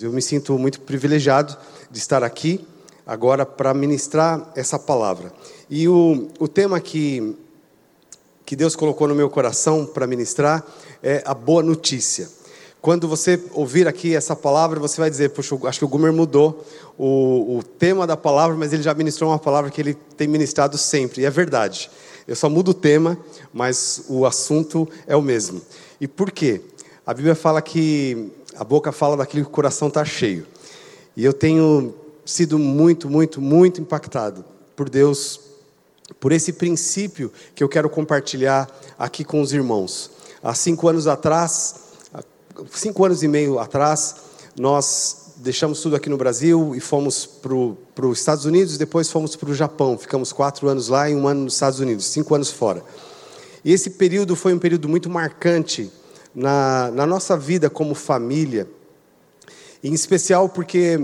Eu me sinto muito privilegiado de estar aqui agora para ministrar essa palavra. E o, o tema que, que Deus colocou no meu coração para ministrar é a boa notícia. Quando você ouvir aqui essa palavra, você vai dizer: Poxa, acho que o Gumer mudou o, o tema da palavra, mas ele já ministrou uma palavra que ele tem ministrado sempre. E é verdade. Eu só mudo o tema, mas o assunto é o mesmo. E por quê? A Bíblia fala que a boca fala daquilo que o coração está cheio. E eu tenho sido muito, muito, muito impactado por Deus, por esse princípio que eu quero compartilhar aqui com os irmãos. Há cinco anos atrás, cinco anos e meio atrás, nós deixamos tudo aqui no Brasil e fomos para os Estados Unidos, depois fomos para o Japão. Ficamos quatro anos lá e um ano nos Estados Unidos, cinco anos fora. E esse período foi um período muito marcante na, na nossa vida como família, em especial porque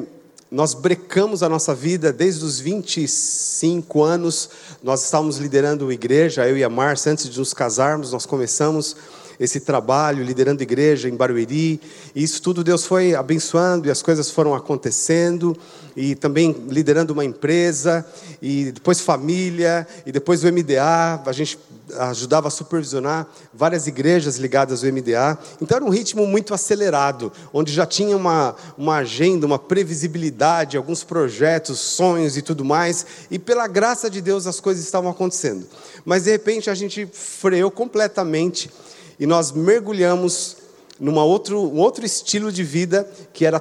nós brecamos a nossa vida desde os 25 anos, nós estávamos liderando a igreja, eu e a Márcia, antes de nos casarmos, nós começamos esse trabalho, liderando igreja em Barueri, e isso tudo Deus foi abençoando e as coisas foram acontecendo, e também liderando uma empresa, e depois família, e depois o MDA, a gente ajudava a supervisionar várias igrejas ligadas ao MDA. Então era um ritmo muito acelerado, onde já tinha uma, uma agenda, uma previsibilidade, alguns projetos, sonhos e tudo mais. E pela graça de Deus as coisas estavam acontecendo. Mas de repente a gente freou completamente e nós mergulhamos num outro, um outro estilo de vida que era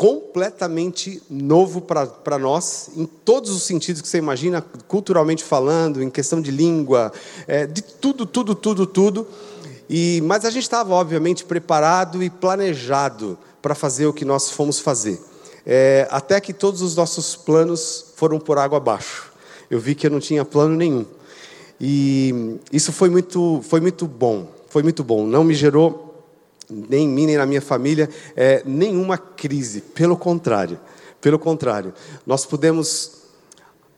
completamente novo para nós, em todos os sentidos que você imagina, culturalmente falando, em questão de língua, é, de tudo, tudo, tudo, tudo. E, mas a gente estava, obviamente, preparado e planejado para fazer o que nós fomos fazer. É, até que todos os nossos planos foram por água abaixo. Eu vi que eu não tinha plano nenhum. E isso foi muito, foi muito bom. Foi muito bom. Não me gerou nem em mim, nem na minha família, é, nenhuma crise. Pelo contrário, pelo contrário, nós podemos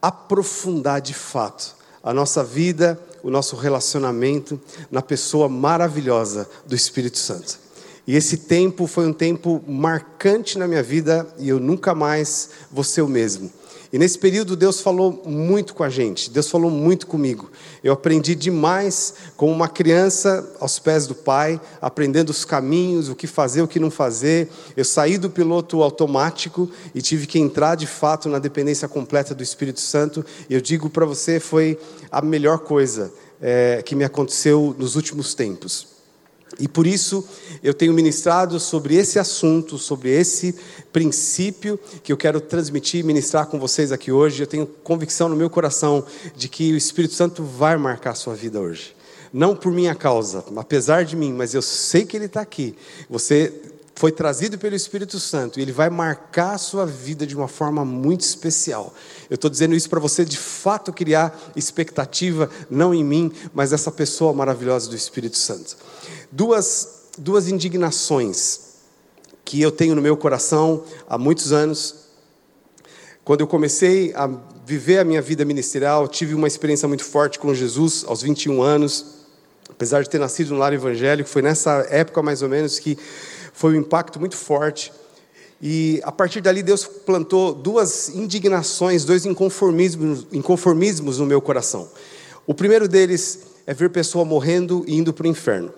aprofundar de fato a nossa vida, o nosso relacionamento na pessoa maravilhosa do Espírito Santo. E esse tempo foi um tempo marcante na minha vida e eu nunca mais vou ser o mesmo. E nesse período Deus falou muito com a gente, Deus falou muito comigo. Eu aprendi demais como uma criança aos pés do Pai, aprendendo os caminhos, o que fazer, o que não fazer. Eu saí do piloto automático e tive que entrar de fato na dependência completa do Espírito Santo. E eu digo para você, foi a melhor coisa é, que me aconteceu nos últimos tempos. E por isso eu tenho ministrado sobre esse assunto, sobre esse princípio que eu quero transmitir e ministrar com vocês aqui hoje. Eu tenho convicção no meu coração de que o Espírito Santo vai marcar a sua vida hoje. Não por minha causa, apesar de mim, mas eu sei que Ele está aqui. Você foi trazido pelo Espírito Santo e ele vai marcar a sua vida de uma forma muito especial. Eu estou dizendo isso para você de fato criar expectativa, não em mim, mas essa pessoa maravilhosa do Espírito Santo duas, duas indignações que eu tenho no meu coração há muitos anos. Quando eu comecei a viver a minha vida ministerial, tive uma experiência muito forte com Jesus aos 21 anos. Apesar de ter nascido no lar evangélico, foi nessa época mais ou menos que foi um impacto muito forte. E a partir dali Deus plantou duas indignações, dois inconformismos, inconformismos no meu coração. O primeiro deles é ver pessoa morrendo e indo para o inferno.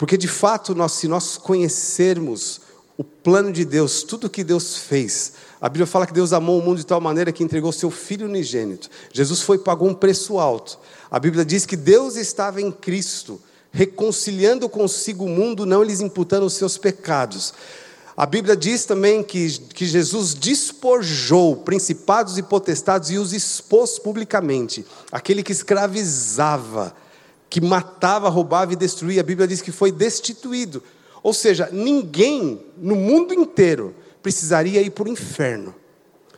Porque de fato, nós, se nós conhecermos o plano de Deus, tudo que Deus fez, a Bíblia fala que Deus amou o mundo de tal maneira que entregou seu Filho unigênito. Jesus foi pagou um preço alto. A Bíblia diz que Deus estava em Cristo, reconciliando consigo o mundo, não lhes imputando os seus pecados. A Bíblia diz também que, que Jesus despojou principados e potestades e os expôs publicamente. Aquele que escravizava, que matava, roubava e destruía, a Bíblia diz que foi destituído. Ou seja, ninguém no mundo inteiro precisaria ir para o inferno.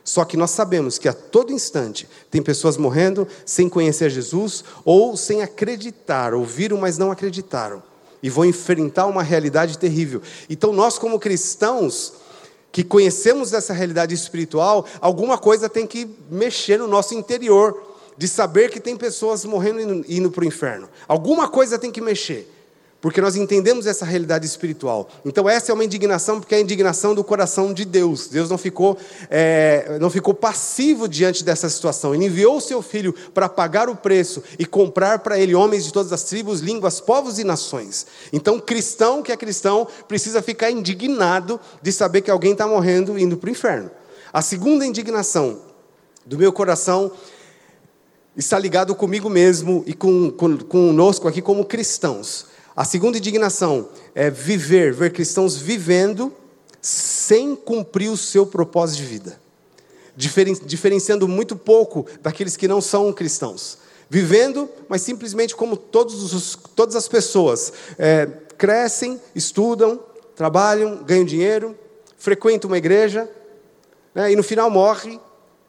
Só que nós sabemos que a todo instante tem pessoas morrendo sem conhecer Jesus ou sem acreditar, ouviram, mas não acreditaram, e vão enfrentar uma realidade terrível. Então, nós, como cristãos, que conhecemos essa realidade espiritual, alguma coisa tem que mexer no nosso interior de saber que tem pessoas morrendo e indo para o inferno. Alguma coisa tem que mexer. porque nós entendemos essa realidade espiritual. Então essa é uma indignação, porque é a indignação do coração de Deus. Deus não ficou, é, não ficou passivo diante dessa situação. Ele enviou o seu filho para pagar o preço e comprar para ele homens de todas as tribos, línguas, povos e nações. Então cristão que é cristão precisa ficar indignado de saber que alguém está morrendo indo para o inferno. A segunda indignação do meu coração está ligado comigo mesmo e com, com, conosco aqui como cristãos. A segunda indignação é viver, ver cristãos vivendo sem cumprir o seu propósito de vida, Diferen, diferenciando muito pouco daqueles que não são cristãos. Vivendo, mas simplesmente como todos os, todas as pessoas, é, crescem, estudam, trabalham, ganham dinheiro, frequentam uma igreja, né, e no final morre,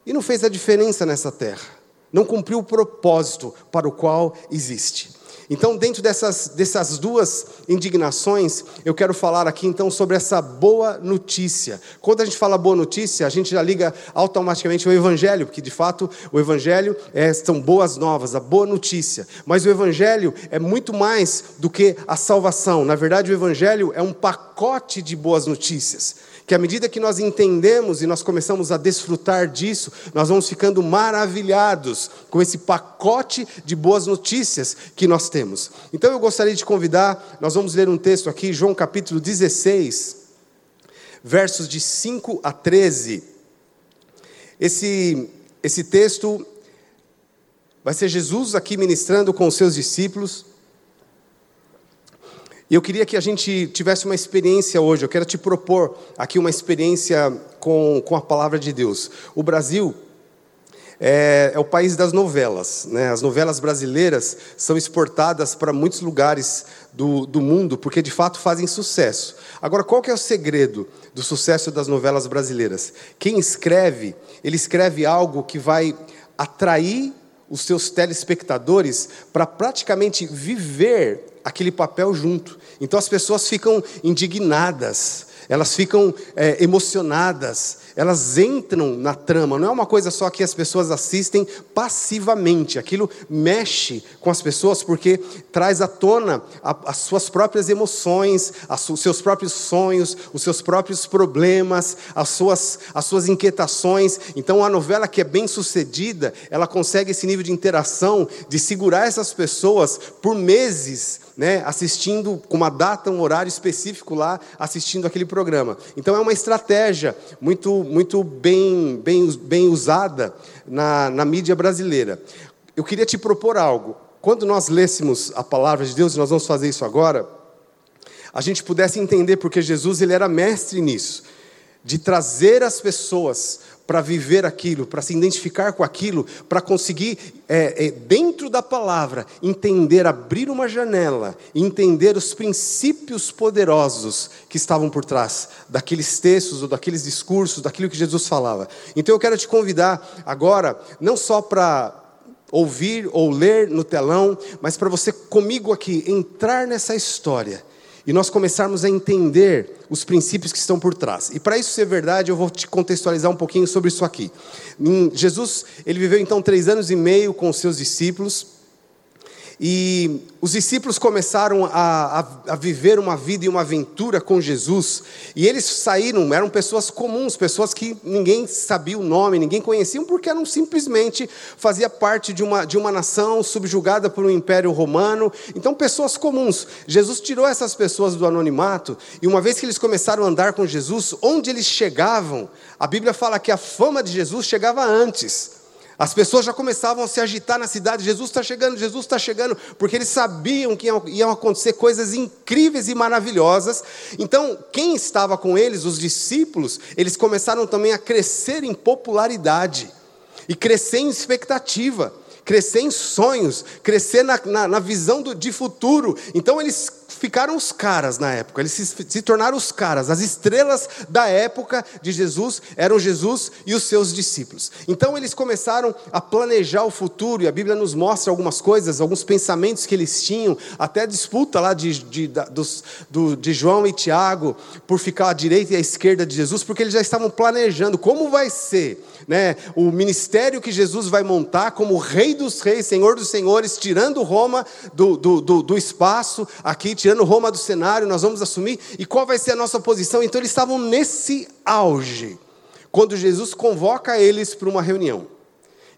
e não fez a diferença nessa terra, não cumpriu o propósito para o qual existe. Então, dentro dessas, dessas duas indignações, eu quero falar aqui então sobre essa boa notícia. Quando a gente fala boa notícia, a gente já liga automaticamente ao Evangelho, porque de fato o Evangelho é, são boas novas, a boa notícia. Mas o Evangelho é muito mais do que a salvação. Na verdade, o Evangelho é um pacote de boas notícias que à medida que nós entendemos e nós começamos a desfrutar disso, nós vamos ficando maravilhados com esse pacote de boas notícias que nós temos. Então eu gostaria de convidar, nós vamos ler um texto aqui, João capítulo 16, versos de 5 a 13. Esse, esse texto vai ser Jesus aqui ministrando com os seus discípulos. E eu queria que a gente tivesse uma experiência hoje, eu quero te propor aqui uma experiência com, com a palavra de Deus. O Brasil é, é o país das novelas. Né? As novelas brasileiras são exportadas para muitos lugares do, do mundo, porque de fato fazem sucesso. Agora, qual que é o segredo do sucesso das novelas brasileiras? Quem escreve, ele escreve algo que vai atrair os seus telespectadores para praticamente viver aquele papel junto. Então as pessoas ficam indignadas, elas ficam é, emocionadas, elas entram na trama. Não é uma coisa só que as pessoas assistem passivamente. Aquilo mexe com as pessoas porque traz à tona as suas próprias emoções, os seus próprios sonhos, os seus próprios problemas, as suas, as suas inquietações. Então, a novela que é bem sucedida, ela consegue esse nível de interação, de segurar essas pessoas por meses né, assistindo com uma data, um horário específico lá, assistindo aquele programa. Então é uma estratégia muito, muito bem, bem, bem usada na, na mídia brasileira. Eu queria te propor algo. Quando nós lêssemos a palavra de Deus, e nós vamos fazer isso agora, a gente pudesse entender porque Jesus ele era mestre nisso, de trazer as pessoas para viver aquilo, para se identificar com aquilo, para conseguir, é, é, dentro da palavra, entender, abrir uma janela, entender os princípios poderosos que estavam por trás daqueles textos ou daqueles discursos, daquilo que Jesus falava. Então eu quero te convidar agora, não só para ouvir ou ler no telão, mas para você comigo aqui entrar nessa história e nós começarmos a entender os princípios que estão por trás. E para isso ser verdade, eu vou te contextualizar um pouquinho sobre isso aqui. Jesus, ele viveu então três anos e meio com os seus discípulos. E os discípulos começaram a, a, a, viver uma vida e uma aventura com Jesus, e eles saíram, eram pessoas comuns, pessoas que ninguém sabia o nome, ninguém conhecia, porque eram simplesmente fazia parte de uma, de uma nação subjugada por um império romano, então pessoas comuns. Jesus tirou essas pessoas do anonimato, e uma vez que eles começaram a andar com Jesus, onde eles chegavam, a Bíblia fala que a fama de Jesus chegava antes. As pessoas já começavam a se agitar na cidade: Jesus está chegando, Jesus está chegando, porque eles sabiam que iam acontecer coisas incríveis e maravilhosas. Então, quem estava com eles, os discípulos, eles começaram também a crescer em popularidade e crescer em expectativa, crescer em sonhos, crescer na, na, na visão do, de futuro. Então, eles ficaram os caras na época, eles se, se, tornaram os caras, as estrelas da época de Jesus eram Jesus e os seus discípulos. Então eles começaram a planejar o futuro, e a Bíblia nos mostra algumas coisas, alguns pensamentos que eles tinham, até a disputa lá de, de, dos, do, de João e Tiago por ficar à direita e à esquerda de Jesus, porque eles já estavam planejando como vai ser né, o ministério que Jesus vai montar como Rei dos Reis, Senhor dos Senhores, tirando Roma do, do, do, do espaço aqui, tirando tirando Roma do cenário, nós vamos assumir, e qual vai ser a nossa posição? Então eles estavam nesse auge, quando Jesus convoca eles para uma reunião.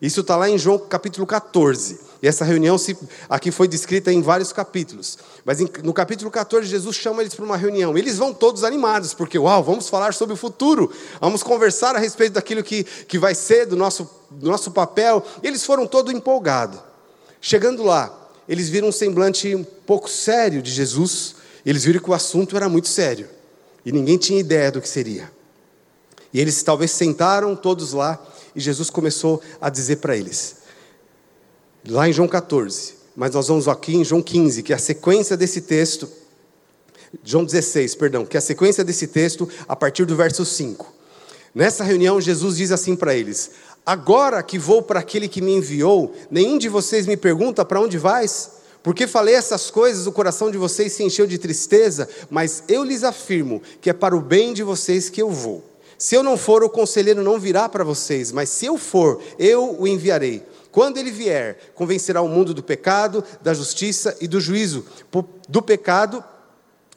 Isso está lá em João capítulo 14. E essa reunião se, aqui foi descrita em vários capítulos. Mas em, no capítulo 14, Jesus chama eles para uma reunião. Eles vão todos animados, porque, uau, vamos falar sobre o futuro. Vamos conversar a respeito daquilo que, que vai ser, do nosso, do nosso papel. Eles foram todos empolgados. Chegando lá, eles viram um semblante um pouco sério de Jesus. Eles viram que o assunto era muito sério. E ninguém tinha ideia do que seria. E eles talvez sentaram todos lá. E Jesus começou a dizer para eles: lá em João 14, mas nós vamos aqui em João 15, que é a sequência desse texto, João 16, perdão, que é a sequência desse texto a partir do verso 5. Nessa reunião, Jesus diz assim para eles: Agora que vou para aquele que me enviou, nenhum de vocês me pergunta para onde vais? Porque falei essas coisas, o coração de vocês se encheu de tristeza, mas eu lhes afirmo que é para o bem de vocês que eu vou. Se eu não for, o conselheiro não virá para vocês, mas se eu for, eu o enviarei. Quando ele vier, convencerá o mundo do pecado, da justiça e do juízo. Do pecado,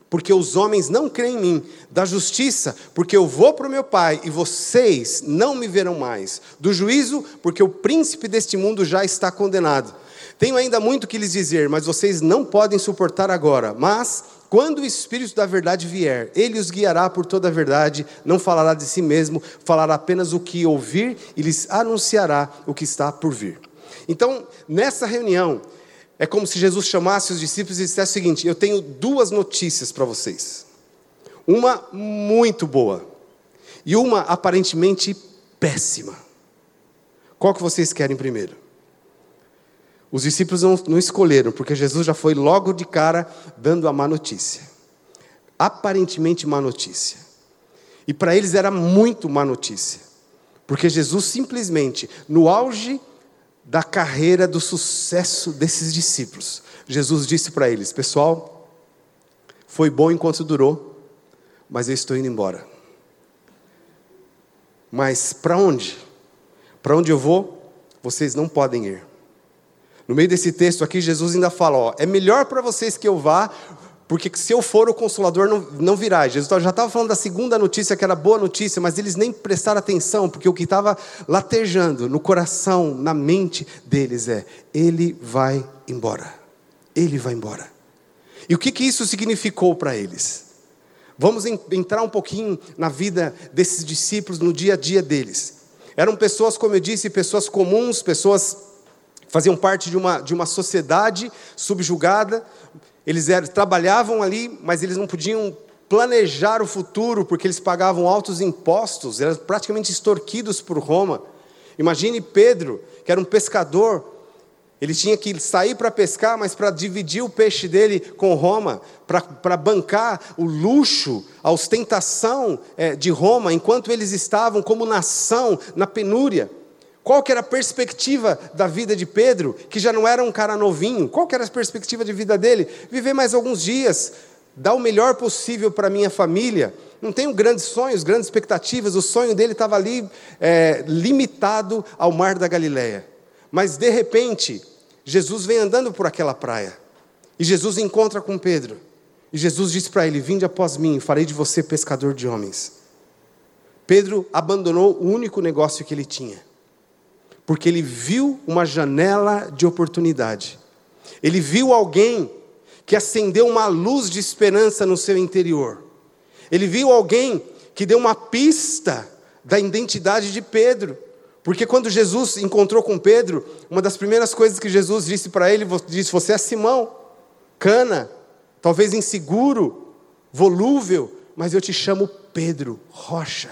porque os homens não creem em mim. Da justiça, porque eu vou para o meu Pai e vocês não me verão mais. Do juízo, porque o príncipe deste mundo já está condenado. Tenho ainda muito que lhes dizer, mas vocês não podem suportar agora. Mas, quando o Espírito da Verdade vier, ele os guiará por toda a verdade, não falará de si mesmo, falará apenas o que ouvir e lhes anunciará o que está por vir. Então, nessa reunião, é como se Jesus chamasse os discípulos e dissesse o seguinte: Eu tenho duas notícias para vocês. Uma muito boa e uma aparentemente péssima. Qual que vocês querem primeiro? Os discípulos não, não escolheram, porque Jesus já foi logo de cara dando a má notícia. Aparentemente má notícia. E para eles era muito má notícia. Porque Jesus simplesmente, no auge da carreira do sucesso desses discípulos. Jesus disse para eles: Pessoal, foi bom enquanto durou, mas eu estou indo embora. Mas para onde? Para onde eu vou? Vocês não podem ir. No meio desse texto aqui, Jesus ainda fala: ó, é melhor para vocês que eu vá, porque se eu for, o consolador não, não virá. Jesus já estava falando da segunda notícia, que era boa notícia, mas eles nem prestaram atenção, porque o que estava latejando no coração, na mente deles é: Ele vai embora. Ele vai embora. E o que, que isso significou para eles? Vamos entrar um pouquinho na vida desses discípulos, no dia a dia deles. Eram pessoas, como eu disse, pessoas comuns, pessoas faziam parte de uma, de uma sociedade subjugada, eles eram, trabalhavam ali, mas eles não podiam planejar o futuro porque eles pagavam altos impostos, eram praticamente extorquidos por Roma. Imagine Pedro, que era um pescador, ele tinha que sair para pescar, mas para dividir o peixe dele com Roma, para bancar o luxo, a ostentação é, de Roma, enquanto eles estavam como nação na penúria. Qual que era a perspectiva da vida de Pedro, que já não era um cara novinho? Qual que era a perspectiva de vida dele? Viver mais alguns dias, dar o melhor possível para minha família. Não tenho grandes sonhos, grandes expectativas. O sonho dele estava ali é, limitado ao mar da Galileia. Mas de repente, Jesus vem andando por aquela praia. E Jesus encontra com Pedro. E Jesus diz para ele: Vinde após mim, farei de você pescador de homens. Pedro abandonou o único negócio que ele tinha porque ele viu uma janela de oportunidade. Ele viu alguém que acendeu uma luz de esperança no seu interior. Ele viu alguém que deu uma pista da identidade de Pedro. Porque quando Jesus encontrou com Pedro, uma das primeiras coisas que Jesus disse para ele, disse: Você é Simão, cana, talvez inseguro, volúvel, mas eu te chamo Pedro, rocha.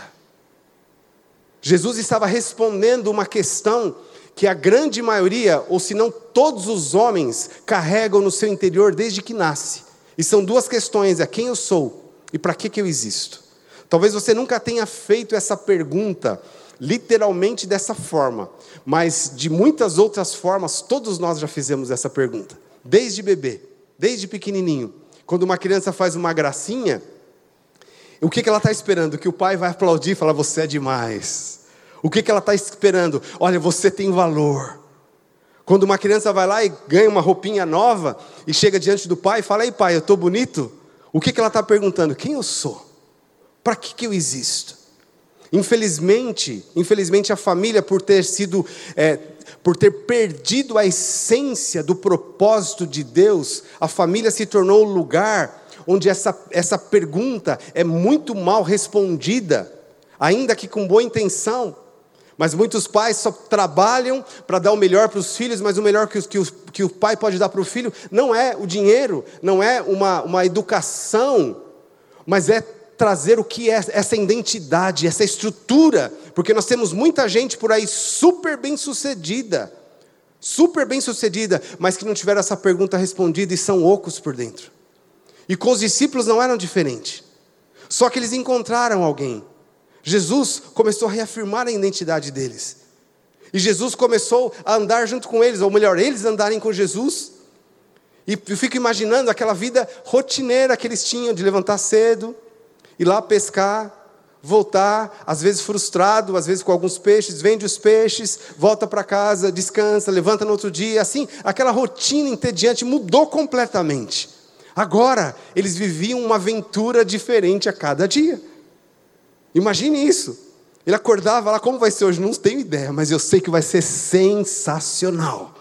Jesus estava respondendo uma questão que a grande maioria, ou se não todos os homens, carregam no seu interior desde que nasce. E são duas questões: é quem eu sou e para que, que eu existo. Talvez você nunca tenha feito essa pergunta literalmente dessa forma, mas de muitas outras formas, todos nós já fizemos essa pergunta, desde bebê, desde pequenininho. Quando uma criança faz uma gracinha, o que, que ela está esperando? Que o pai vai aplaudir e falar: Você é demais. O que, que ela está esperando? Olha, você tem valor. Quando uma criança vai lá e ganha uma roupinha nova e chega diante do pai e fala: Ei, pai, eu estou bonito? O que, que ela está perguntando? Quem eu sou? Para que, que eu existo? Infelizmente, infelizmente a família, por ter sido, é, por ter perdido a essência do propósito de Deus, a família se tornou o lugar onde essa, essa pergunta é muito mal respondida, ainda que com boa intenção. Mas muitos pais só trabalham para dar o melhor para os filhos, mas o melhor que, que, o, que o pai pode dar para o filho não é o dinheiro, não é uma, uma educação, mas é trazer o que é essa identidade, essa estrutura, porque nós temos muita gente por aí super bem sucedida, super bem sucedida, mas que não tiveram essa pergunta respondida e são ocos por dentro. E com os discípulos não eram diferente, só que eles encontraram alguém. Jesus começou a reafirmar a identidade deles. E Jesus começou a andar junto com eles, ou melhor, eles andarem com Jesus. E eu fico imaginando aquela vida rotineira que eles tinham de levantar cedo, ir lá pescar, voltar, às vezes frustrado, às vezes com alguns peixes, vende os peixes, volta para casa, descansa, levanta no outro dia, assim, aquela rotina entediante mudou completamente. Agora, eles viviam uma aventura diferente a cada dia. Imagine isso. Ele acordava lá, como vai ser hoje? Não tenho ideia, mas eu sei que vai ser sensacional.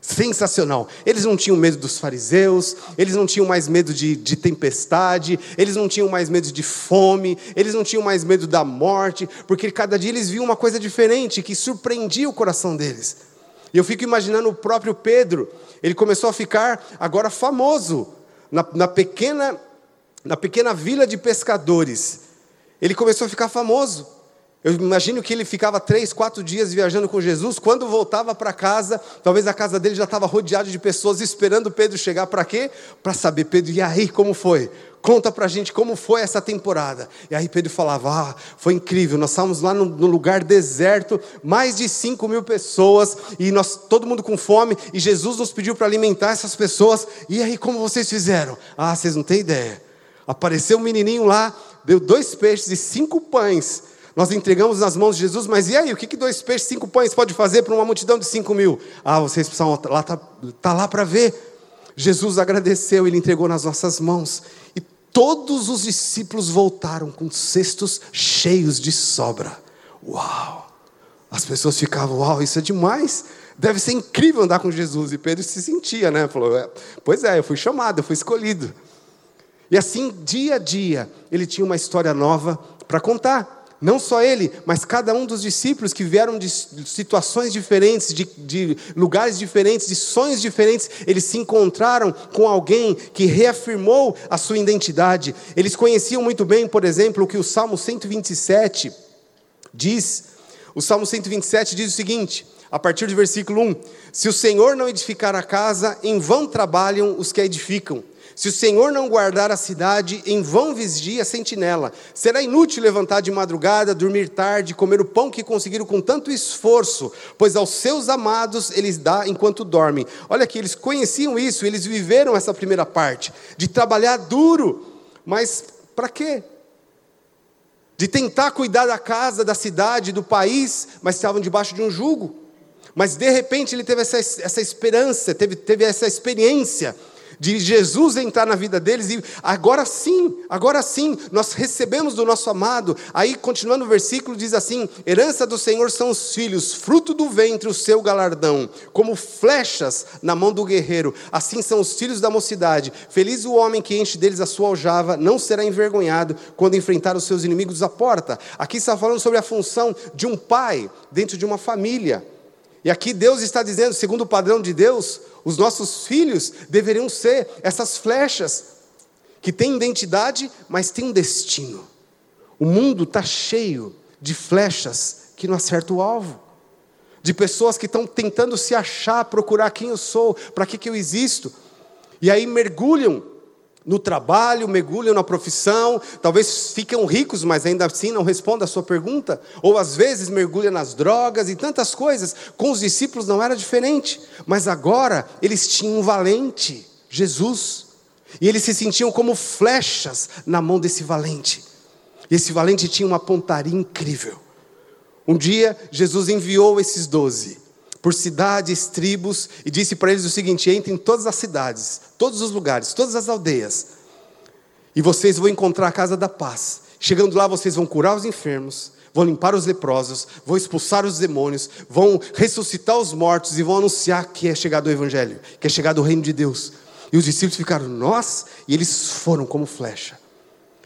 Sensacional. Eles não tinham medo dos fariseus, eles não tinham mais medo de, de, tempestade, eles não tinham mais medo de fome, eles não tinham mais medo da morte, porque cada dia eles viam uma coisa diferente que surpreendia o coração deles. E eu fico imaginando o próprio Pedro, ele começou a ficar agora famoso na, na pequena, na pequena vila de pescadores. Ele começou a ficar famoso. Eu imagino que ele ficava três, quatro dias viajando com Jesus. Quando voltava para casa, talvez a casa dele já estava rodeada de pessoas esperando Pedro chegar para quê? Para saber, Pedro, e aí como foi? Conta para a gente como foi essa temporada. E aí Pedro falava: Ah, foi incrível. Nós estávamos lá no, no lugar deserto, mais de cinco mil pessoas, e nós todo mundo com fome. E Jesus nos pediu para alimentar essas pessoas. E aí como vocês fizeram? Ah, vocês não têm ideia. Apareceu um menininho lá, deu dois peixes e cinco pães nós entregamos nas mãos de Jesus, mas e aí, o que, dois peixes, cinco pães pode fazer para uma multidão de cinco mil? Ah, vocês precisam lá, tá, tá lá para ver. Jesus agradeceu, ele entregou nas nossas mãos. E todos os discípulos voltaram com cestos cheios de sobra. Uau! As pessoas ficavam, uau, isso é demais. Deve ser incrível andar com Jesus. E Pedro se sentia, né? Falou, é, pois é, eu fui chamado, eu fui escolhido. E assim, dia a dia, ele tinha uma história nova para contar. Não só ele, mas cada um dos discípulos que vieram de situações diferentes, de, de, lugares diferentes, de sonhos diferentes, eles se encontraram com alguém que reafirmou a sua identidade. Eles conheciam muito bem, por exemplo, o que o Salmo 127 diz. O Salmo 127 diz o seguinte, a partir do versículo 1: Se o Senhor não edificar a casa, em vão trabalham os que a edificam. Se o Senhor não guardar a cidade, em vão vigia a sentinela. Será inútil levantar de madrugada, dormir tarde, comer o pão que conseguiram com tanto esforço, pois aos seus amados eles dá enquanto dormem. Olha aqui, eles conheciam isso, eles viveram essa primeira parte, de trabalhar duro, mas para quê? De tentar cuidar da casa, da cidade, do país, mas estavam debaixo de um jugo. Mas de repente ele teve essa, essa esperança, teve, teve essa experiência de Jesus entrar na vida deles e agora sim, agora sim, nós recebemos do nosso amado. Aí, continuando o versículo, diz assim: Herança do Senhor são os filhos, fruto do ventre, o seu galardão, como flechas na mão do guerreiro. Assim são os filhos da mocidade. Feliz o homem que enche deles a sua aljava, não será envergonhado quando enfrentar os seus inimigos à porta. Aqui está falando sobre a função de um pai dentro de uma família. E aqui Deus está dizendo, segundo o padrão de Deus, os nossos filhos deveriam ser essas flechas que têm identidade, mas têm um destino. O mundo está cheio de flechas que não acertam o alvo, de pessoas que estão tentando se achar, procurar quem eu sou, para que, que eu existo, e aí mergulham no trabalho, mergulham na profissão, talvez fiquem ricos, mas ainda assim não respondem a sua pergunta, ou às vezes mergulham nas drogas e tantas coisas. Com os discípulos não era diferente, mas agora eles tinham um valente, Jesus, e eles se sentiam como flechas na mão desse valente. Esse valente tinha uma pontaria incrível. Um dia Jesus enviou esses doze por cidades, tribos, e disse para eles o seguinte: entrem em todas as cidades, todos os lugares, todas as aldeias, e vocês vão encontrar a casa da paz. Chegando lá, vocês vão curar os enfermos, vão limpar os leprosos, vão expulsar os demônios, vão ressuscitar os mortos e vão anunciar que é chegado o Evangelho, que é chegado o reino de Deus. E os discípulos ficaram, nós? E eles foram como flecha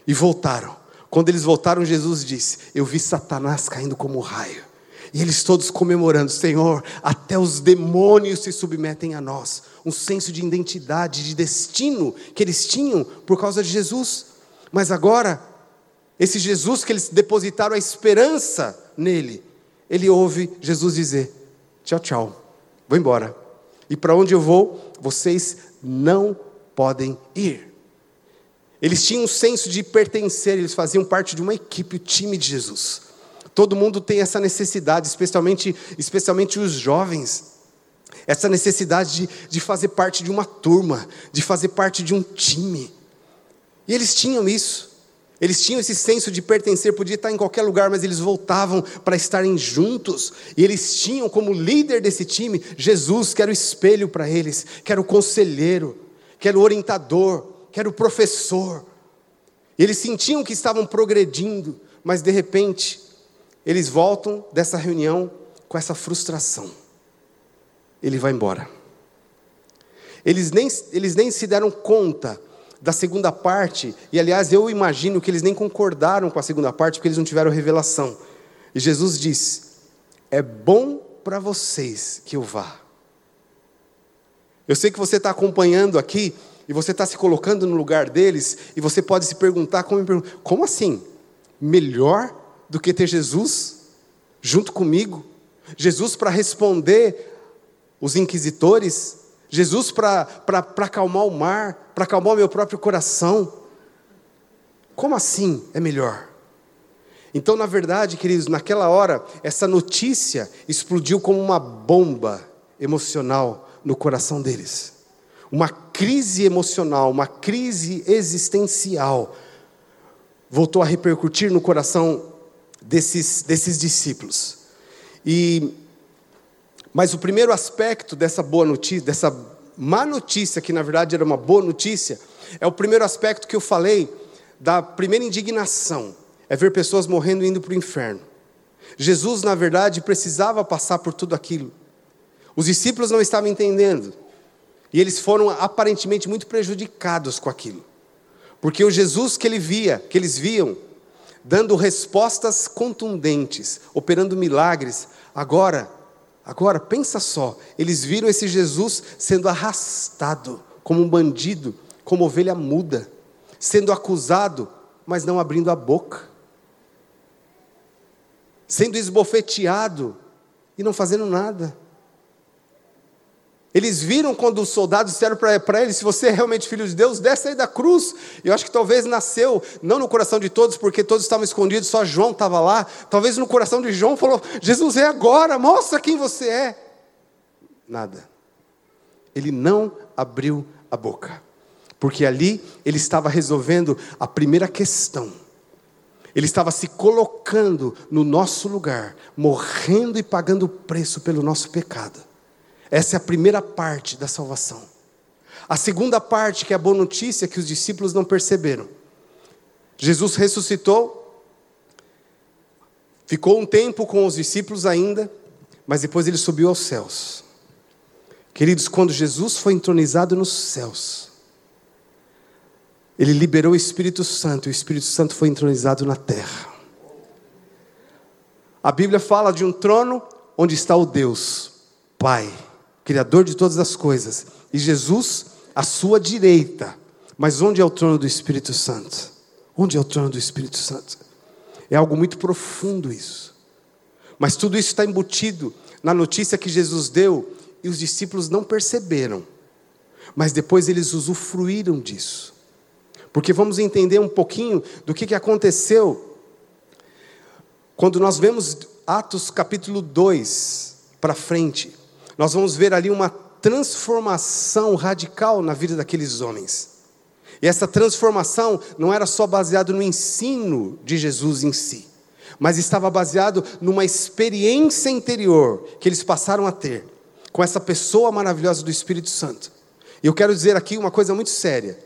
e voltaram. Quando eles voltaram, Jesus disse: Eu vi Satanás caindo como raio. E eles todos comemorando: Senhor, até os demônios se submetem a nós. Um senso de identidade, de destino que eles tinham por causa de Jesus. Mas agora, esse Jesus que eles depositaram a esperança nele, ele ouve Jesus dizer: Tchau, tchau, vou embora. E para onde eu vou, vocês não podem ir. Eles tinham um senso de pertencer, eles faziam parte de uma equipe, o time de Jesus. Todo mundo tem essa necessidade, especialmente, especialmente os jovens. Essa necessidade de, de fazer parte de uma turma, de fazer parte de um time. E eles tinham isso. Eles tinham esse senso de pertencer, podia estar em qualquer lugar, mas eles voltavam para estarem juntos. E eles tinham como líder desse time Jesus, que era o espelho para eles, que era o conselheiro, que era o orientador, que era o professor. E eles sentiam que estavam progredindo, mas de repente eles voltam dessa reunião com essa frustração. Ele vai embora. Eles nem, eles nem se deram conta da segunda parte, e aliás, eu imagino que eles nem concordaram com a segunda parte, porque eles não tiveram revelação. E Jesus disse: É bom para vocês que eu vá. Eu sei que você está acompanhando aqui, e você está se colocando no lugar deles, e você pode se perguntar: como, como assim? Melhor do que ter Jesus junto comigo, Jesus para responder os inquisitores, Jesus para acalmar o mar, para acalmar o meu próprio coração. Como assim é melhor? Então, na verdade, queridos, naquela hora, essa notícia explodiu como uma bomba emocional no coração deles. Uma crise emocional, uma crise existencial voltou a repercutir no coração desses, desses discípulos. E, mas o primeiro aspecto dessa boa notícia, dessa má notícia, que na verdade era uma boa notícia, é o primeiro aspecto que eu falei da primeira indignação, é ver pessoas morrendo e indo para o inferno. Jesus, na verdade, precisava passar por tudo aquilo. Os discípulos não estavam entendendo. E eles foram aparentemente muito prejudicados com aquilo. Porque o Jesus que ele via, que eles viam, dando respostas contundentes, operando milagres. Agora, agora pensa só, eles viram esse Jesus sendo arrastado como um bandido, como ovelha muda, sendo acusado, mas não abrindo a boca. Sendo esbofeteado e não fazendo nada. Eles viram quando os soldados disseram para ele: se você é realmente filho de Deus, desce aí da cruz. Eu acho que talvez nasceu, não no coração de todos, porque todos estavam escondidos, só João estava lá. Talvez no coração de João falou: Jesus é agora, mostra quem você é. Nada. Ele não abriu a boca, porque ali ele estava resolvendo a primeira questão. Ele estava se colocando no nosso lugar, morrendo e pagando o preço pelo nosso pecado. Essa é a primeira parte da salvação. A segunda parte, que é a boa notícia que os discípulos não perceberam. Jesus ressuscitou, ficou um tempo com os discípulos ainda, mas depois ele subiu aos céus. Queridos, quando Jesus foi entronizado nos céus, ele liberou o Espírito Santo, e o Espírito Santo foi entronizado na terra. A Bíblia fala de um trono onde está o Deus, Pai Criador de todas as coisas, e Jesus à sua direita. Mas onde é o trono do Espírito Santo? Onde é o trono do Espírito Santo? É algo muito profundo isso. Mas tudo isso está embutido na notícia que Jesus deu e os discípulos não perceberam. Mas depois eles usufruíram disso. Porque vamos entender um pouquinho do que, que aconteceu quando nós vemos Atos capítulo 2 para frente nós vamos ver ali uma transformação radical na vida daqueles homens. E essa transformação não era só baseada no ensino de Jesus em si, mas estava baseado numa experiência interior que eles passaram a ter com essa pessoa maravilhosa do Espírito Santo. E eu quero dizer aqui uma coisa muito séria.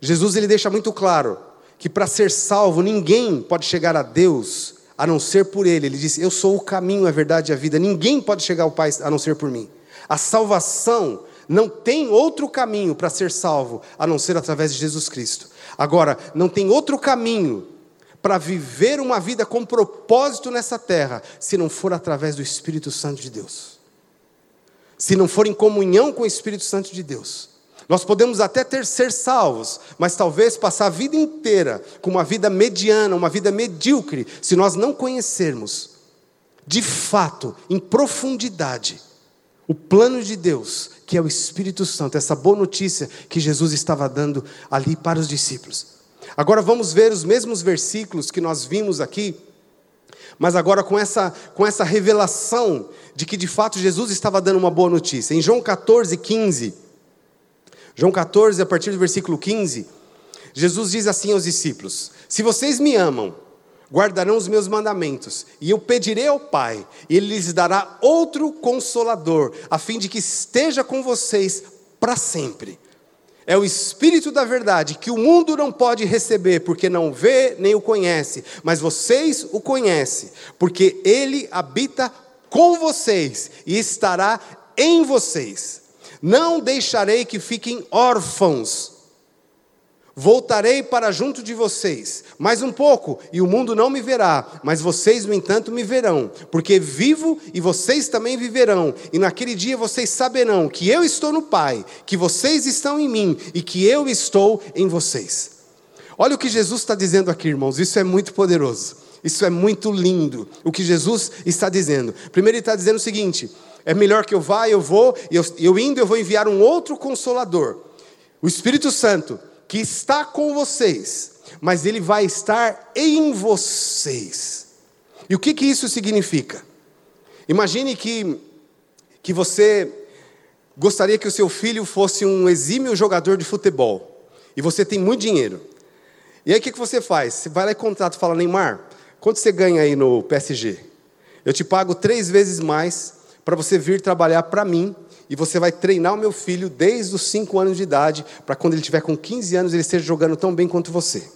Jesus ele deixa muito claro que para ser salvo ninguém pode chegar a Deus a não ser por ele. Ele disse: "Eu sou o caminho, a verdade e a vida. Ninguém pode chegar ao Pai a não ser por mim." A salvação não tem outro caminho para ser salvo a não ser através de Jesus Cristo. Agora, não tem outro caminho para viver uma vida com propósito nessa terra se não for através do Espírito Santo de Deus. Se não for em comunhão com o Espírito Santo de Deus. Nós podemos até ter ser salvos, mas talvez passar a vida inteira com uma vida mediana, uma vida medíocre, se nós não conhecermos de fato, em profundidade, o plano de Deus, que é o Espírito Santo, essa boa notícia que Jesus estava dando ali para os discípulos. Agora vamos ver os mesmos versículos que nós vimos aqui, mas agora com essa, com essa revelação de que de fato Jesus estava dando uma boa notícia. Em João 14, 15, João 14, a partir do versículo 15, Jesus diz assim aos discípulos: Se vocês me amam, guardarão os meus mandamentos, e eu pedirei ao Pai, e Ele lhes dará outro consolador, a fim de que esteja com vocês para sempre. É o Espírito da Verdade que o mundo não pode receber, porque não vê nem o conhece, mas vocês o conhecem, porque Ele habita com vocês e estará em vocês. Não deixarei que fiquem órfãos Voltarei para junto de vocês, mais um pouco, e o mundo não me verá, mas vocês, no entanto, me verão, porque vivo e vocês também viverão, e naquele dia vocês saberão que eu estou no Pai, que vocês estão em mim e que eu estou em vocês. Olha o que Jesus está dizendo aqui, irmãos, isso é muito poderoso, isso é muito lindo, o que Jesus está dizendo. Primeiro, ele está dizendo o seguinte: é melhor que eu vá, eu vou, eu, eu indo, eu vou enviar um outro consolador, o Espírito Santo que está com vocês, mas ele vai estar em vocês. E o que, que isso significa? Imagine que, que você gostaria que o seu filho fosse um exímio jogador de futebol, e você tem muito dinheiro. E aí o que, que você faz? Você vai lá e contrata e fala, Neymar, quanto você ganha aí no PSG? Eu te pago três vezes mais para você vir trabalhar para mim e você vai treinar o meu filho desde os 5 anos de idade, para quando ele tiver com 15 anos ele esteja jogando tão bem quanto você.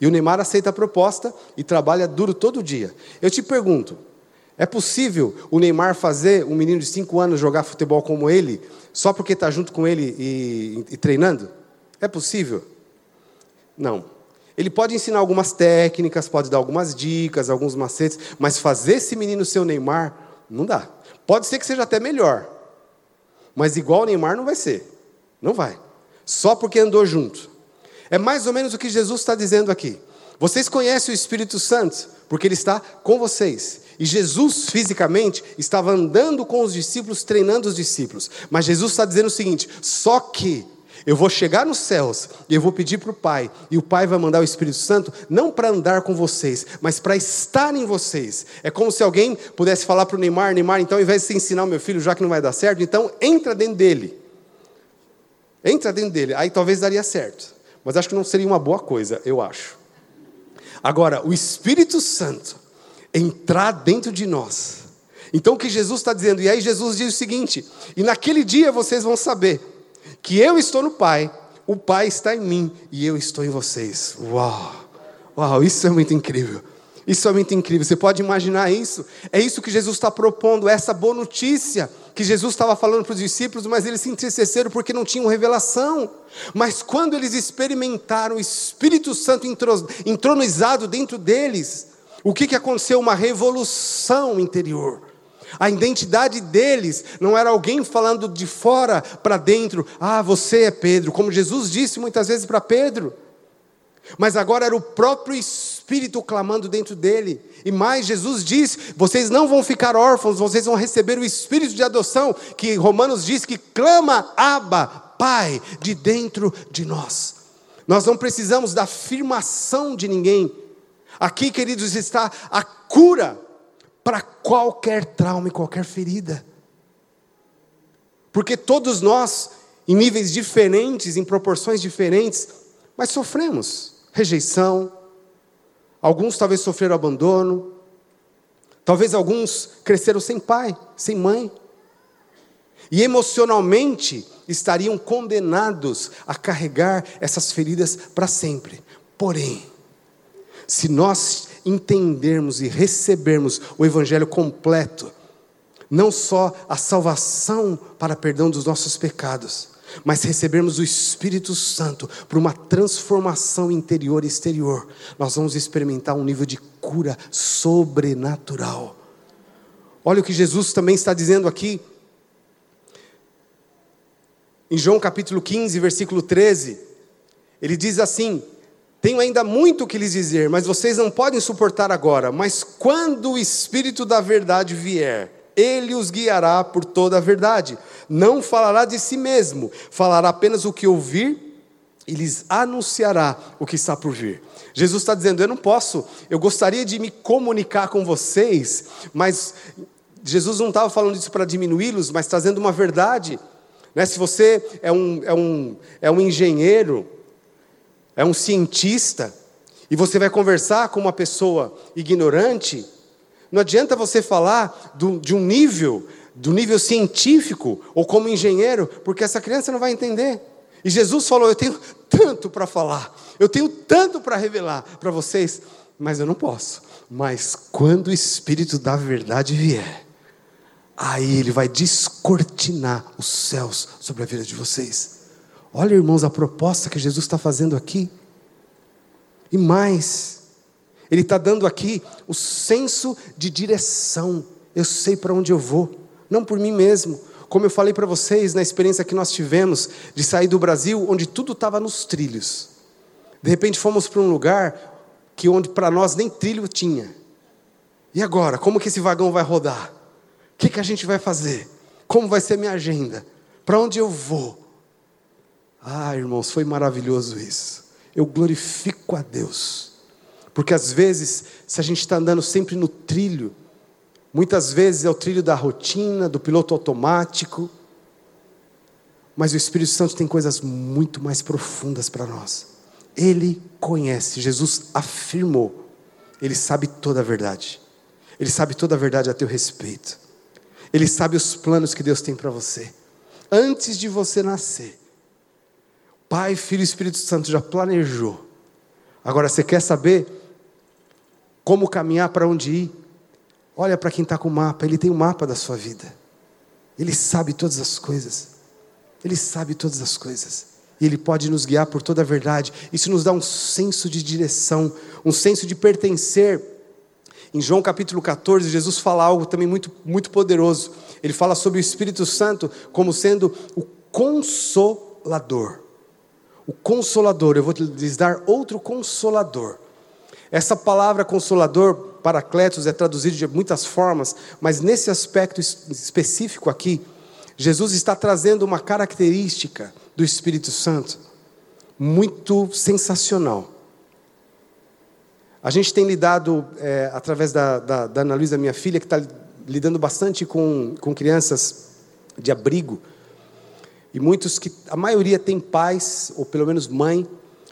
E o Neymar aceita a proposta e trabalha duro todo dia. Eu te pergunto, é possível o Neymar fazer um menino de 5 anos jogar futebol como ele, só porque está junto com ele e, e treinando? É possível? Não. Ele pode ensinar algumas técnicas, pode dar algumas dicas, alguns macetes, mas fazer esse menino ser o Neymar, não dá. Pode ser que seja até melhor, mas igual o Neymar não vai ser. Não vai. Só porque andou junto. É mais ou menos o que Jesus está dizendo aqui. Vocês conhecem o Espírito Santo, porque ele está com vocês. E Jesus, fisicamente, estava andando com os discípulos, treinando os discípulos. Mas Jesus está dizendo o seguinte: só que eu vou chegar nos céus e eu vou pedir para o Pai, e o Pai vai mandar o Espírito Santo, não para andar com vocês, mas para estar em vocês. É como se alguém pudesse falar para o Neymar: Neymar, então, ao invés de você ensinar o meu filho, já que não vai dar certo, então entra dentro dele. Entra dentro dele. Aí talvez daria certo. Mas acho que não seria uma boa coisa, eu acho. Agora, o Espírito Santo entrar dentro de nós. Então o que Jesus está dizendo? E aí Jesus diz o seguinte: e naquele dia vocês vão saber que eu estou no Pai, o Pai está em mim e eu estou em vocês. Uau! Uau, isso é muito incrível. Isso é muito incrível. Você pode imaginar isso? É isso que Jesus está propondo, essa boa notícia que Jesus estava falando para os discípulos, mas eles se entristeceram porque não tinham revelação. Mas quando eles experimentaram o Espírito Santo entronizado dentro deles, o que, que aconteceu? Uma revolução interior. A identidade deles não era alguém falando de fora para dentro, ah, você é Pedro, como Jesus disse muitas vezes para Pedro. Mas agora era o próprio Espírito clamando dentro dele. E mais, Jesus diz: vocês não vão ficar órfãos, vocês vão receber o Espírito de adoção, que Romanos diz que clama, Abba, Pai, de dentro de nós. Nós não precisamos da afirmação de ninguém. Aqui, queridos, está a cura para qualquer trauma e qualquer ferida. Porque todos nós, em níveis diferentes, em proporções diferentes, mas sofremos rejeição, Alguns talvez sofreram abandono. Talvez alguns cresceram sem pai, sem mãe. E emocionalmente estariam condenados a carregar essas feridas para sempre. Porém, se nós entendermos e recebermos o Evangelho completo, não só a salvação para perdão dos nossos pecados, mas recebermos o Espírito Santo para uma transformação interior e exterior, nós vamos experimentar um nível de cura sobrenatural. Olha o que Jesus também está dizendo aqui, em João capítulo 15, versículo 13, ele diz assim: Tenho ainda muito que lhes dizer, mas vocês não podem suportar agora. Mas quando o Espírito da Verdade vier, ele os guiará por toda a verdade. Não falará de si mesmo, falará apenas o que ouvir e lhes anunciará o que está por vir. Jesus está dizendo: Eu não posso, eu gostaria de me comunicar com vocês, mas Jesus não estava falando isso para diminuí-los, mas trazendo uma verdade. Né? Se você é um, é, um, é um engenheiro, é um cientista, e você vai conversar com uma pessoa ignorante, não adianta você falar do, de um nível, do nível científico ou como engenheiro, porque essa criança não vai entender. E Jesus falou: Eu tenho tanto para falar, eu tenho tanto para revelar para vocês, mas eu não posso. Mas quando o Espírito da verdade vier, aí ele vai descortinar os céus sobre a vida de vocês. Olha, irmãos, a proposta que Jesus está fazendo aqui. E mais, ele está dando aqui o senso de direção. Eu sei para onde eu vou, não por mim mesmo. Como eu falei para vocês na experiência que nós tivemos de sair do Brasil, onde tudo estava nos trilhos. De repente fomos para um lugar que onde para nós nem trilho tinha. E agora, como que esse vagão vai rodar? O que, que a gente vai fazer? Como vai ser minha agenda? Para onde eu vou? Ah, irmãos, foi maravilhoso isso. Eu glorifico a Deus porque às vezes, se a gente está andando sempre no trilho, muitas vezes é o trilho da rotina, do piloto automático, mas o Espírito Santo tem coisas muito mais profundas para nós. Ele conhece, Jesus afirmou, ele sabe toda a verdade. Ele sabe toda a verdade a teu respeito. Ele sabe os planos que Deus tem para você. Antes de você nascer, Pai, Filho e Espírito Santo já planejou. Agora você quer saber como caminhar, para onde ir. Olha para quem está com o mapa, ele tem o um mapa da sua vida. Ele sabe todas as coisas. Ele sabe todas as coisas. E Ele pode nos guiar por toda a verdade. Isso nos dá um senso de direção, um senso de pertencer. Em João capítulo 14, Jesus fala algo também muito, muito poderoso. Ele fala sobre o Espírito Santo como sendo o consolador. O consolador, eu vou lhes dar outro consolador. Essa palavra consolador, paracletos, é traduzido de muitas formas, mas nesse aspecto específico aqui, Jesus está trazendo uma característica do Espírito Santo muito sensacional. A gente tem lidado, é, através da, da, da Ana Luísa, minha filha, que está lidando bastante com, com crianças de abrigo, e muitos que, a maioria tem pais, ou pelo menos mãe,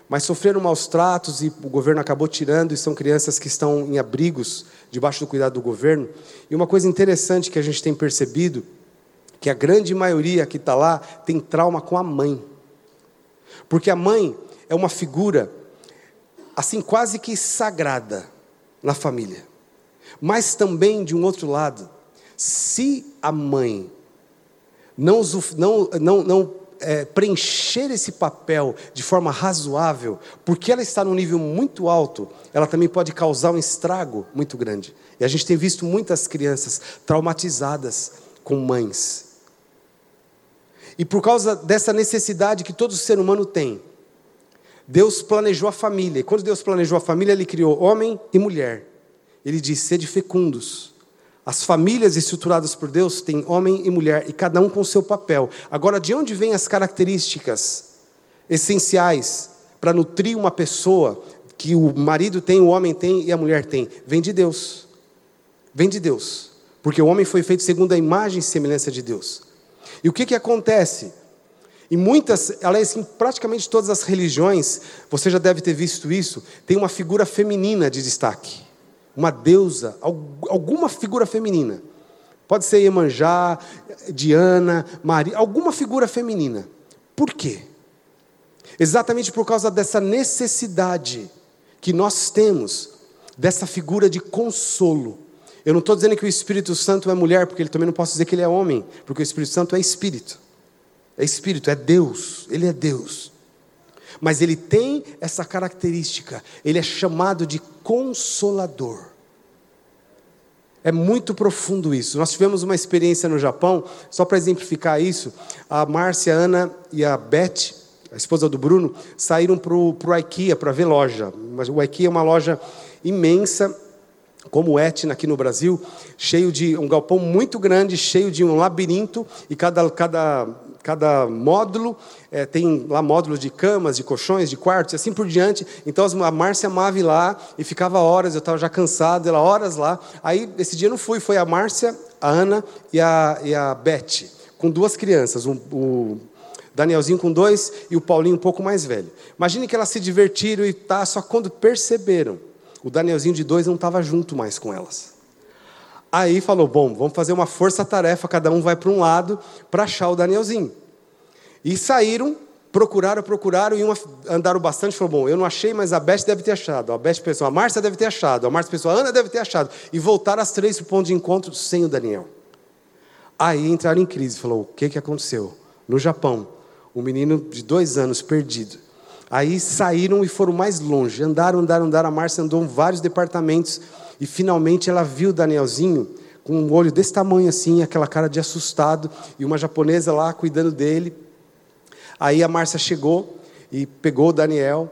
mas sofreram maus tratos e o governo acabou tirando, e são crianças que estão em abrigos, debaixo do cuidado do governo. E uma coisa interessante que a gente tem percebido, que a grande maioria que está lá tem trauma com a mãe. Porque a mãe é uma figura, assim, quase que sagrada na família. Mas também, de um outro lado, se a mãe não, não, não, não é, preencher esse papel de forma razoável, porque ela está num nível muito alto, ela também pode causar um estrago muito grande. E a gente tem visto muitas crianças traumatizadas com mães. E por causa dessa necessidade que todo ser humano tem, Deus planejou a família. E quando Deus planejou a família, Ele criou homem e mulher. Ele disse: sede fecundos as famílias estruturadas por Deus têm homem e mulher, e cada um com seu papel. Agora, de onde vêm as características essenciais para nutrir uma pessoa que o marido tem, o homem tem e a mulher tem? Vem de Deus. Vem de Deus. Porque o homem foi feito segundo a imagem e semelhança de Deus. E o que, que acontece? Em muitas, aliás, em praticamente todas as religiões, você já deve ter visto isso, tem uma figura feminina de destaque. Uma deusa, alguma figura feminina. Pode ser Iemanjá, Diana, Maria, alguma figura feminina. Por quê? Exatamente por causa dessa necessidade que nós temos dessa figura de consolo. Eu não estou dizendo que o Espírito Santo é mulher, porque ele também não posso dizer que ele é homem, porque o Espírito Santo é espírito. É espírito, é Deus, ele é Deus. Mas ele tem essa característica, ele é chamado de consolador. É muito profundo isso. Nós tivemos uma experiência no Japão, só para exemplificar isso, a Márcia, a Ana e a Beth, a esposa do Bruno, saíram para o IKEA para ver loja. Mas o IKEA é uma loja imensa, como o Etna aqui no Brasil, cheio de um galpão muito grande, cheio de um labirinto, e cada, cada Cada módulo é, tem lá módulos de camas, de colchões, de quartos e assim por diante. Então a Márcia amava ir lá e ficava horas, eu estava já cansado, ela horas lá. Aí esse dia eu não fui, foi a Márcia, a Ana e a, e a Beth, com duas crianças, um, o Danielzinho com dois e o Paulinho um pouco mais velho. Imagine que elas se divertiram e tá, só quando perceberam, o Danielzinho de dois não estava junto mais com elas. Aí falou: bom, vamos fazer uma força-tarefa, cada um vai para um lado para achar o Danielzinho. E saíram, procuraram, procuraram, e uma, andaram bastante. Falou: bom, eu não achei, mas a Beth deve ter achado. A Beth pensou: a Márcia deve ter achado. A Márcia pensou: a Ana deve ter achado. E voltaram as três para o ponto de encontro sem o Daniel. Aí entraram em crise. Falou: o que, que aconteceu? No Japão, um menino de dois anos perdido. Aí saíram e foram mais longe. Andaram, andaram, andaram. A Márcia andou em vários departamentos e finalmente ela viu Danielzinho com um olho desse tamanho assim, aquela cara de assustado, e uma japonesa lá cuidando dele. Aí a Márcia chegou e pegou o Daniel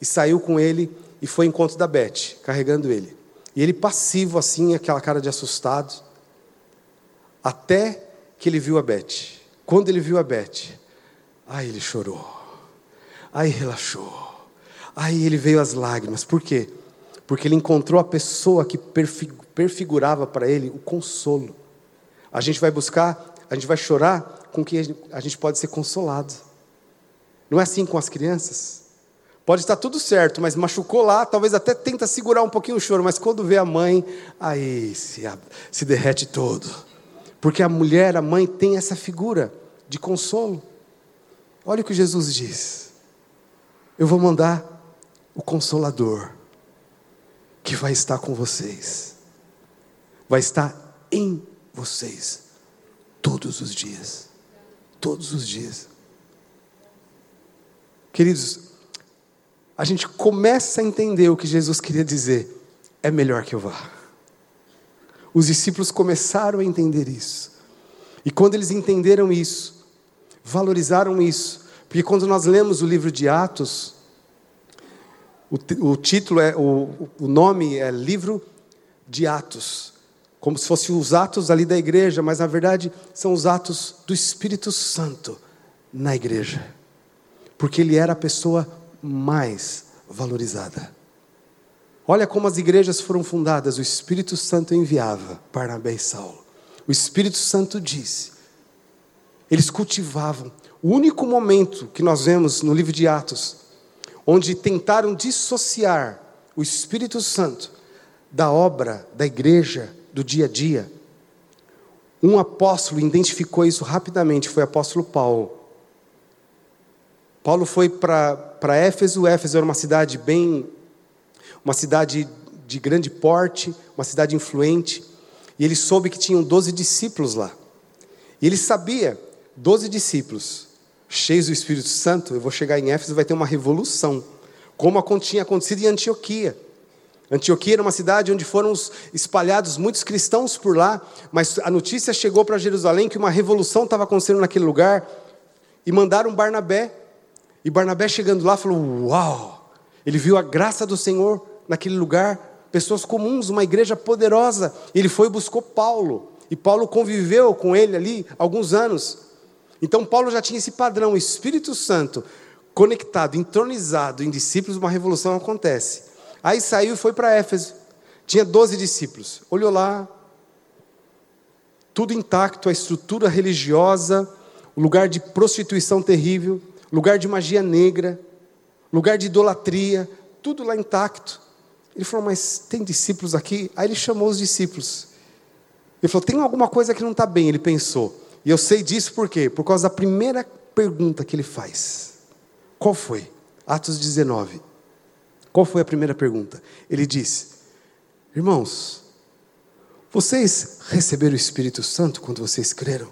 e saiu com ele e foi em encontro da Beth, carregando ele. E ele passivo assim, aquela cara de assustado, até que ele viu a Beth. Quando ele viu a Beth, aí ele chorou. Aí relaxou. Aí ele veio as lágrimas. Por quê? Porque ele encontrou a pessoa que perfigurava para ele o consolo. A gente vai buscar, a gente vai chorar com que a gente pode ser consolado. Não é assim com as crianças? Pode estar tudo certo, mas machucou lá, talvez até tenta segurar um pouquinho o choro, mas quando vê a mãe, aí se, se derrete todo. Porque a mulher, a mãe, tem essa figura de consolo. Olha o que Jesus diz: Eu vou mandar o consolador que vai estar com vocês, vai estar em vocês todos os dias. Todos os dias. Queridos, a gente começa a entender o que Jesus queria dizer: é melhor que eu vá. Os discípulos começaram a entender isso. E quando eles entenderam isso, valorizaram isso, porque quando nós lemos o livro de Atos, o, o título é, o, o nome é Livro de Atos, como se fossem os atos ali da igreja, mas na verdade são os atos do Espírito Santo na igreja, porque ele era a pessoa mais valorizada. Olha como as igrejas foram fundadas, o Espírito Santo enviava Barnabé e Saulo. O Espírito Santo disse. Eles cultivavam. O único momento que nós vemos no livro de Atos onde tentaram dissociar o Espírito Santo da obra da igreja, do dia a dia. Um apóstolo identificou isso rapidamente, foi o apóstolo Paulo. Paulo foi para Éfeso, Éfeso era uma cidade bem, uma cidade de grande porte, uma cidade influente, e ele soube que tinham doze discípulos lá. E ele sabia, doze discípulos, cheios do Espírito Santo, eu vou chegar em Éfeso, vai ter uma revolução, como tinha acontecido em Antioquia. Antioquia era uma cidade onde foram espalhados muitos cristãos por lá, mas a notícia chegou para Jerusalém que uma revolução estava acontecendo naquele lugar, e mandaram Barnabé. E Barnabé chegando lá falou: Uau! Ele viu a graça do Senhor naquele lugar, pessoas comuns, uma igreja poderosa. Ele foi e buscou Paulo, e Paulo conviveu com ele ali alguns anos. Então Paulo já tinha esse padrão, o Espírito Santo conectado, entronizado em discípulos, uma revolução acontece. Aí saiu e foi para Éfeso. Tinha 12 discípulos. Olhou lá, tudo intacto, a estrutura religiosa, lugar de prostituição terrível, lugar de magia negra, lugar de idolatria, tudo lá intacto. Ele falou, mas tem discípulos aqui? Aí ele chamou os discípulos. Ele falou, tem alguma coisa que não está bem. Ele pensou. E eu sei disso por quê? Por causa da primeira pergunta que ele faz. Qual foi? Atos 19. Qual foi a primeira pergunta? Ele diz: Irmãos, vocês receberam o Espírito Santo quando vocês creram?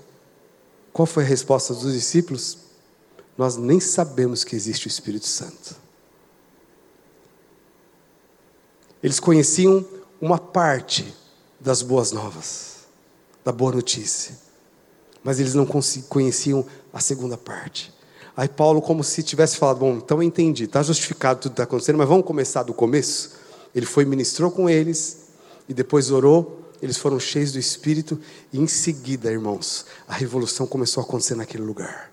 Qual foi a resposta dos discípulos? Nós nem sabemos que existe o Espírito Santo. Eles conheciam uma parte das boas novas, da boa notícia, mas eles não conheciam a segunda parte. Aí Paulo, como se tivesse falado: Bom, então eu entendi, está justificado tudo que está acontecendo, mas vamos começar do começo. Ele foi, ministrou com eles, e depois orou, eles foram cheios do Espírito, e em seguida, irmãos, a revolução começou a acontecer naquele lugar.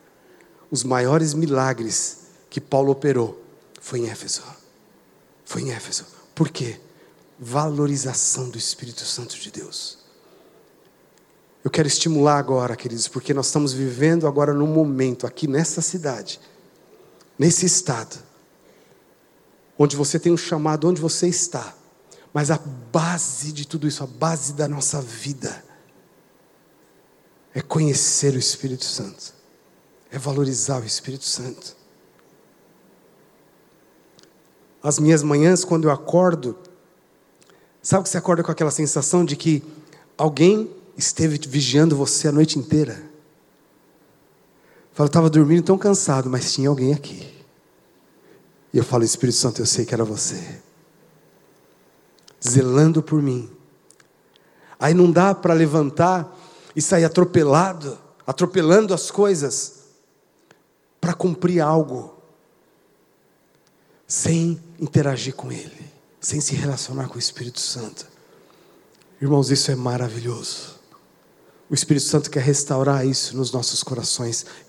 Os maiores milagres que Paulo operou foi em Éfeso. Foi em Éfeso. Por quê? Valorização do Espírito Santo de Deus. Eu quero estimular agora, queridos, porque nós estamos vivendo agora num momento aqui nessa cidade, nesse estado, onde você tem um chamado, onde você está, mas a base de tudo isso, a base da nossa vida, é conhecer o Espírito Santo, é valorizar o Espírito Santo. As minhas manhãs, quando eu acordo, sabe que você acorda com aquela sensação de que alguém esteve vigiando você a noite inteira. Fala, eu estava dormindo tão cansado, mas tinha alguém aqui. E eu falo, Espírito Santo, eu sei que era você. Zelando por mim. Aí não dá para levantar e sair atropelado, atropelando as coisas, para cumprir algo, sem interagir com Ele, sem se relacionar com o Espírito Santo. Irmãos, isso é maravilhoso. O Espírito Santo quer restaurar isso nos nossos corações.